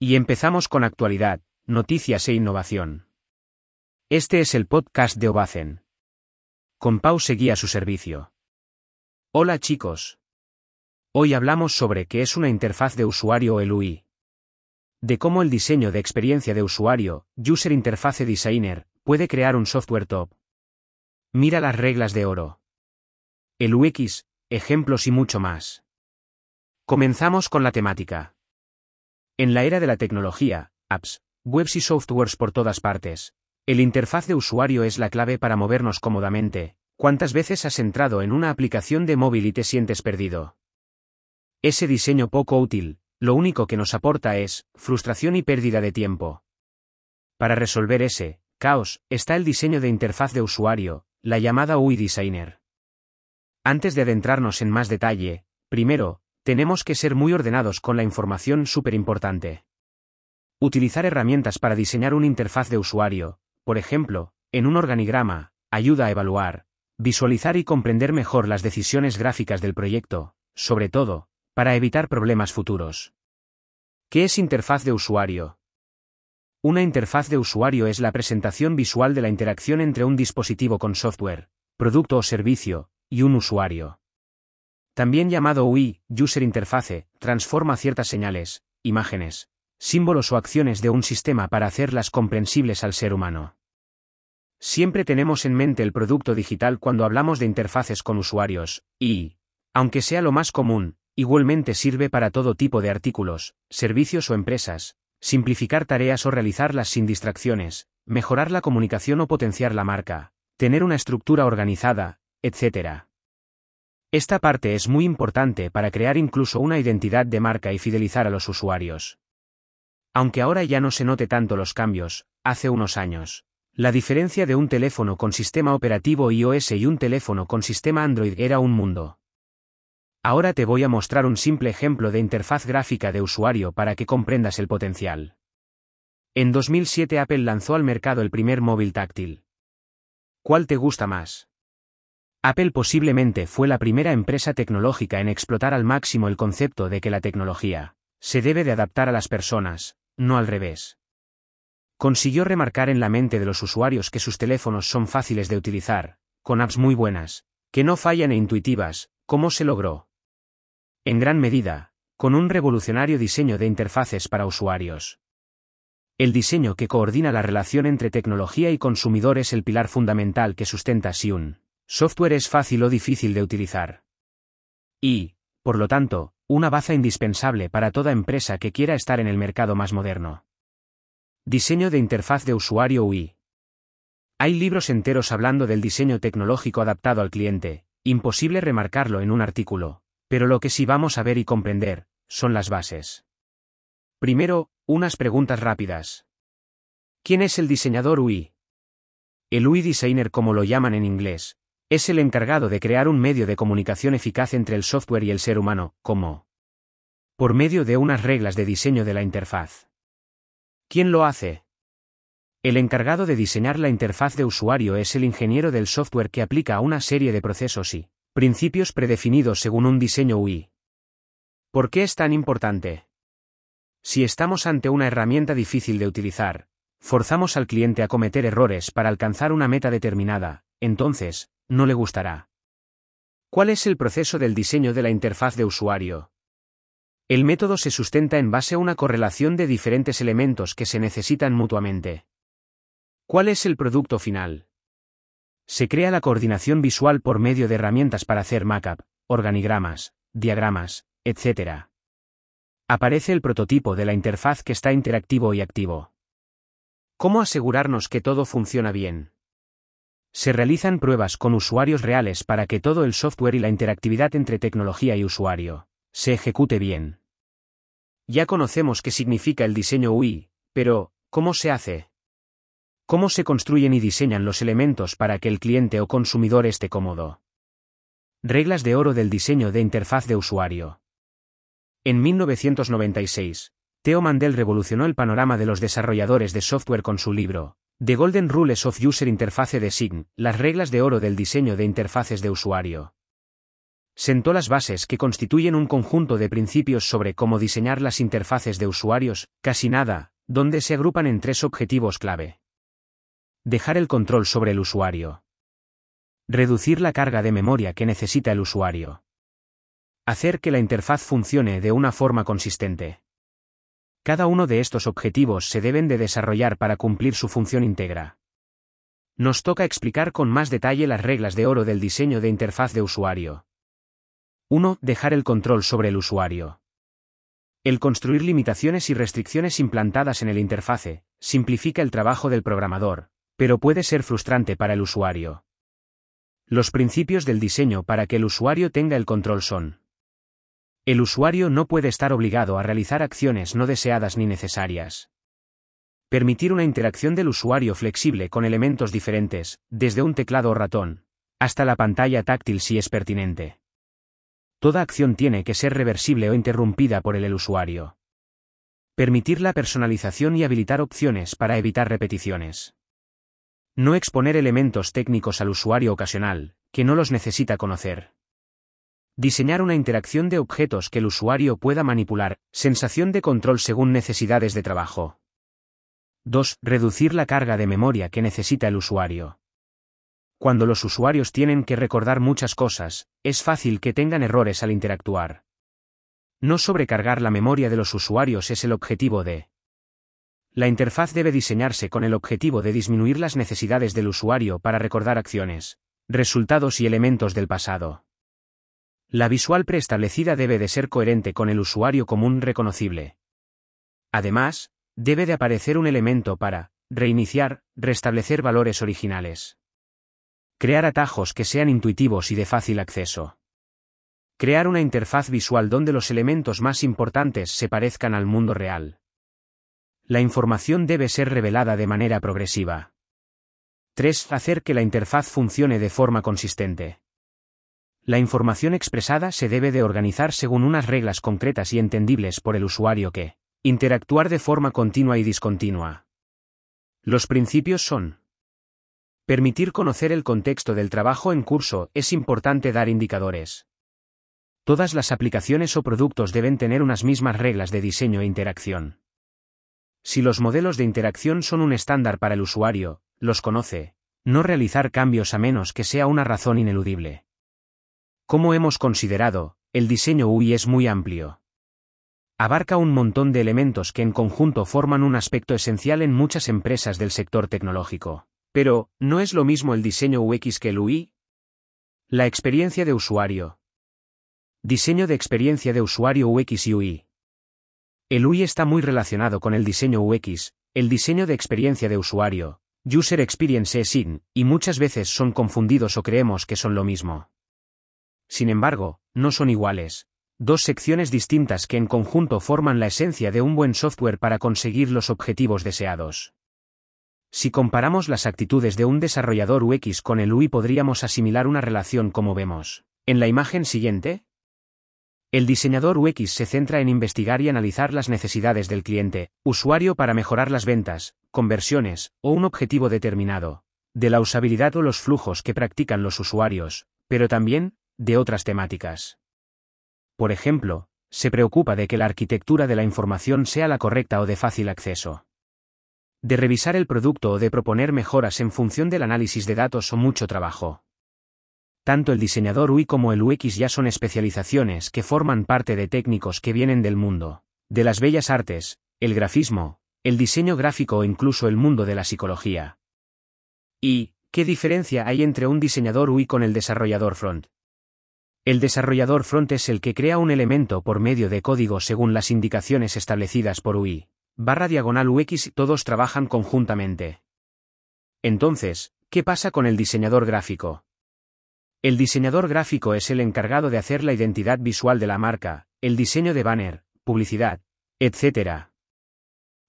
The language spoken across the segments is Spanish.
Y empezamos con actualidad, noticias e innovación. Este es el podcast de Obacen. Con Pau seguía su servicio. Hola chicos. Hoy hablamos sobre qué es una interfaz de usuario el UI. De cómo el diseño de experiencia de usuario, User Interface Designer, puede crear un software top. Mira las reglas de oro. El UX, ejemplos y mucho más. Comenzamos con la temática. En la era de la tecnología, apps, webs y softwares por todas partes, el interfaz de usuario es la clave para movernos cómodamente. ¿Cuántas veces has entrado en una aplicación de móvil y te sientes perdido? Ese diseño poco útil, lo único que nos aporta es frustración y pérdida de tiempo. Para resolver ese caos, está el diseño de interfaz de usuario, la llamada UI Designer. Antes de adentrarnos en más detalle, primero, tenemos que ser muy ordenados con la información súper importante. Utilizar herramientas para diseñar una interfaz de usuario, por ejemplo, en un organigrama, ayuda a evaluar, visualizar y comprender mejor las decisiones gráficas del proyecto, sobre todo, para evitar problemas futuros. ¿Qué es interfaz de usuario? Una interfaz de usuario es la presentación visual de la interacción entre un dispositivo con software, producto o servicio, y un usuario. También llamado UI, User Interface, transforma ciertas señales, imágenes, símbolos o acciones de un sistema para hacerlas comprensibles al ser humano. Siempre tenemos en mente el producto digital cuando hablamos de interfaces con usuarios, y, aunque sea lo más común, igualmente sirve para todo tipo de artículos, servicios o empresas, simplificar tareas o realizarlas sin distracciones, mejorar la comunicación o potenciar la marca, tener una estructura organizada, etc. Esta parte es muy importante para crear incluso una identidad de marca y fidelizar a los usuarios. Aunque ahora ya no se note tanto los cambios, hace unos años. La diferencia de un teléfono con sistema operativo iOS y un teléfono con sistema Android era un mundo. Ahora te voy a mostrar un simple ejemplo de interfaz gráfica de usuario para que comprendas el potencial. En 2007 Apple lanzó al mercado el primer móvil táctil. ¿Cuál te gusta más? Apple posiblemente fue la primera empresa tecnológica en explotar al máximo el concepto de que la tecnología se debe de adaptar a las personas, no al revés. Consiguió remarcar en la mente de los usuarios que sus teléfonos son fáciles de utilizar, con apps muy buenas, que no fallan e intuitivas, ¿cómo se logró? En gran medida, con un revolucionario diseño de interfaces para usuarios. El diseño que coordina la relación entre tecnología y consumidor es el pilar fundamental que sustenta Xiun. Software es fácil o difícil de utilizar. Y, por lo tanto, una baza indispensable para toda empresa que quiera estar en el mercado más moderno. Diseño de interfaz de usuario UI. Hay libros enteros hablando del diseño tecnológico adaptado al cliente, imposible remarcarlo en un artículo, pero lo que sí vamos a ver y comprender, son las bases. Primero, unas preguntas rápidas. ¿Quién es el diseñador UI? El UI designer como lo llaman en inglés, es el encargado de crear un medio de comunicación eficaz entre el software y el ser humano, como por medio de unas reglas de diseño de la interfaz. ¿Quién lo hace? El encargado de diseñar la interfaz de usuario es el ingeniero del software que aplica una serie de procesos y principios predefinidos según un diseño UI. ¿Por qué es tan importante? Si estamos ante una herramienta difícil de utilizar, forzamos al cliente a cometer errores para alcanzar una meta determinada, entonces, no le gustará. ¿Cuál es el proceso del diseño de la interfaz de usuario? El método se sustenta en base a una correlación de diferentes elementos que se necesitan mutuamente. ¿Cuál es el producto final? Se crea la coordinación visual por medio de herramientas para hacer mockup, organigramas, diagramas, etc. Aparece el prototipo de la interfaz que está interactivo y activo. ¿Cómo asegurarnos que todo funciona bien? Se realizan pruebas con usuarios reales para que todo el software y la interactividad entre tecnología y usuario se ejecute bien. Ya conocemos qué significa el diseño UI, pero, ¿cómo se hace? ¿Cómo se construyen y diseñan los elementos para que el cliente o consumidor esté cómodo? Reglas de oro del diseño de interfaz de usuario. En 1996, Theo Mandel revolucionó el panorama de los desarrolladores de software con su libro, The Golden Rules of User Interface Design, las reglas de oro del diseño de interfaces de usuario. Sentó las bases que constituyen un conjunto de principios sobre cómo diseñar las interfaces de usuarios, casi nada, donde se agrupan en tres objetivos clave. Dejar el control sobre el usuario. Reducir la carga de memoria que necesita el usuario. Hacer que la interfaz funcione de una forma consistente. Cada uno de estos objetivos se deben de desarrollar para cumplir su función íntegra. Nos toca explicar con más detalle las reglas de oro del diseño de interfaz de usuario. 1. Dejar el control sobre el usuario. El construir limitaciones y restricciones implantadas en el interfase simplifica el trabajo del programador, pero puede ser frustrante para el usuario. Los principios del diseño para que el usuario tenga el control son el usuario no puede estar obligado a realizar acciones no deseadas ni necesarias. Permitir una interacción del usuario flexible con elementos diferentes, desde un teclado o ratón, hasta la pantalla táctil si es pertinente. Toda acción tiene que ser reversible o interrumpida por el, usuario. Permitir la personalización y habilitar opciones para evitar repeticiones. No exponer elementos técnicos al usuario ocasional, que no los necesita conocer. Diseñar una interacción de objetos que el usuario pueda manipular, sensación de control según necesidades de trabajo. 2. Reducir la carga de memoria que necesita el usuario. Cuando los usuarios tienen que recordar muchas cosas, es fácil que tengan errores al interactuar. No sobrecargar la memoria de los usuarios es el objetivo de. La interfaz debe diseñarse con el objetivo de disminuir las necesidades del usuario para recordar acciones, resultados y elementos del pasado. La visual preestablecida debe de ser coherente con el usuario común reconocible. Además, debe de aparecer un elemento para reiniciar, restablecer valores originales. Crear atajos que sean intuitivos y de fácil acceso. Crear una interfaz visual donde los elementos más importantes se parezcan al mundo real. La información debe ser revelada de manera progresiva. 3. Hacer que la interfaz funcione de forma consistente. La información expresada se debe de organizar según unas reglas concretas y entendibles por el usuario que, interactuar de forma continua y discontinua. Los principios son. Permitir conocer el contexto del trabajo en curso es importante dar indicadores. Todas las aplicaciones o productos deben tener unas mismas reglas de diseño e interacción. Si los modelos de interacción son un estándar para el usuario, los conoce. No realizar cambios a menos que sea una razón ineludible. Como hemos considerado, el diseño UI es muy amplio. Abarca un montón de elementos que en conjunto forman un aspecto esencial en muchas empresas del sector tecnológico. Pero, ¿no es lo mismo el diseño UX que el UI? La experiencia de usuario. Diseño de experiencia de usuario UX y UI. El UI está muy relacionado con el diseño UX, el diseño de experiencia de usuario, User Experience Design, y muchas veces son confundidos o creemos que son lo mismo. Sin embargo, no son iguales. Dos secciones distintas que en conjunto forman la esencia de un buen software para conseguir los objetivos deseados. Si comparamos las actitudes de un desarrollador UX con el UI podríamos asimilar una relación como vemos. En la imagen siguiente, el diseñador UX se centra en investigar y analizar las necesidades del cliente, usuario para mejorar las ventas, conversiones, o un objetivo determinado, de la usabilidad o los flujos que practican los usuarios, pero también, de otras temáticas. Por ejemplo, se preocupa de que la arquitectura de la información sea la correcta o de fácil acceso. De revisar el producto o de proponer mejoras en función del análisis de datos o mucho trabajo. Tanto el diseñador UI como el UX ya son especializaciones que forman parte de técnicos que vienen del mundo, de las bellas artes, el grafismo, el diseño gráfico o incluso el mundo de la psicología. ¿Y qué diferencia hay entre un diseñador UI con el desarrollador front? El desarrollador front es el que crea un elemento por medio de código según las indicaciones establecidas por UI. Barra diagonal UX todos trabajan conjuntamente. Entonces, ¿qué pasa con el diseñador gráfico? El diseñador gráfico es el encargado de hacer la identidad visual de la marca, el diseño de banner, publicidad, etc.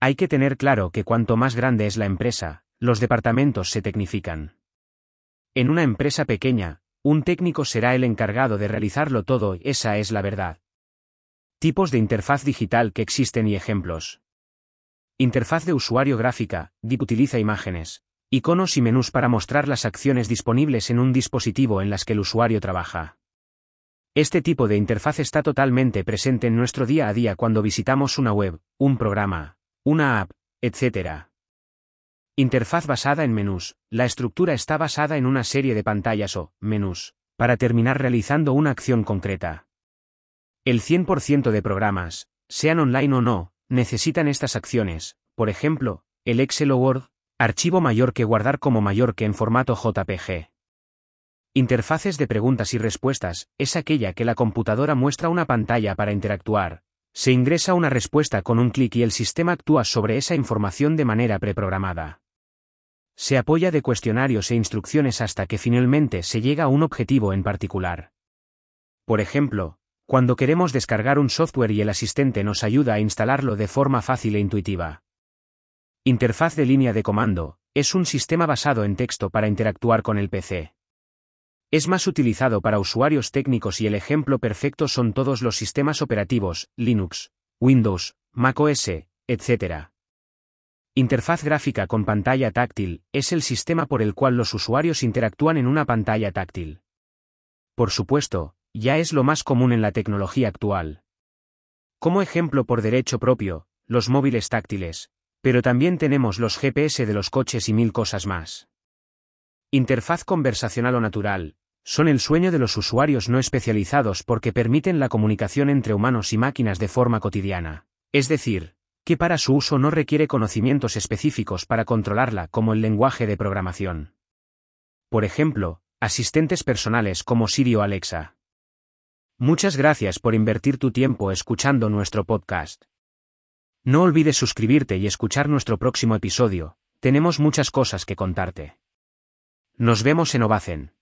Hay que tener claro que cuanto más grande es la empresa, los departamentos se tecnifican. En una empresa pequeña, un técnico será el encargado de realizarlo todo, esa es la verdad. Tipos de interfaz digital que existen y ejemplos. Interfaz de usuario gráfica, DIP utiliza imágenes, iconos y menús para mostrar las acciones disponibles en un dispositivo en las que el usuario trabaja. Este tipo de interfaz está totalmente presente en nuestro día a día cuando visitamos una web, un programa, una app, etc. Interfaz basada en menús. La estructura está basada en una serie de pantallas o menús, para terminar realizando una acción concreta. El 100% de programas, sean online o no, necesitan estas acciones, por ejemplo, el Excel o Word, archivo mayor que guardar como mayor que en formato JPG. Interfaces de preguntas y respuestas, es aquella que la computadora muestra una pantalla para interactuar. Se ingresa una respuesta con un clic y el sistema actúa sobre esa información de manera preprogramada. Se apoya de cuestionarios e instrucciones hasta que finalmente se llega a un objetivo en particular. Por ejemplo, cuando queremos descargar un software y el asistente nos ayuda a instalarlo de forma fácil e intuitiva. Interfaz de línea de comando, es un sistema basado en texto para interactuar con el PC. Es más utilizado para usuarios técnicos y el ejemplo perfecto son todos los sistemas operativos, Linux, Windows, macOS, etc. Interfaz gráfica con pantalla táctil, es el sistema por el cual los usuarios interactúan en una pantalla táctil. Por supuesto, ya es lo más común en la tecnología actual. Como ejemplo por derecho propio, los móviles táctiles, pero también tenemos los GPS de los coches y mil cosas más. Interfaz conversacional o natural, son el sueño de los usuarios no especializados porque permiten la comunicación entre humanos y máquinas de forma cotidiana. Es decir, que para su uso no requiere conocimientos específicos para controlarla como el lenguaje de programación. Por ejemplo, asistentes personales como Siri o Alexa. Muchas gracias por invertir tu tiempo escuchando nuestro podcast. No olvides suscribirte y escuchar nuestro próximo episodio, tenemos muchas cosas que contarte. Nos vemos en Ovacen.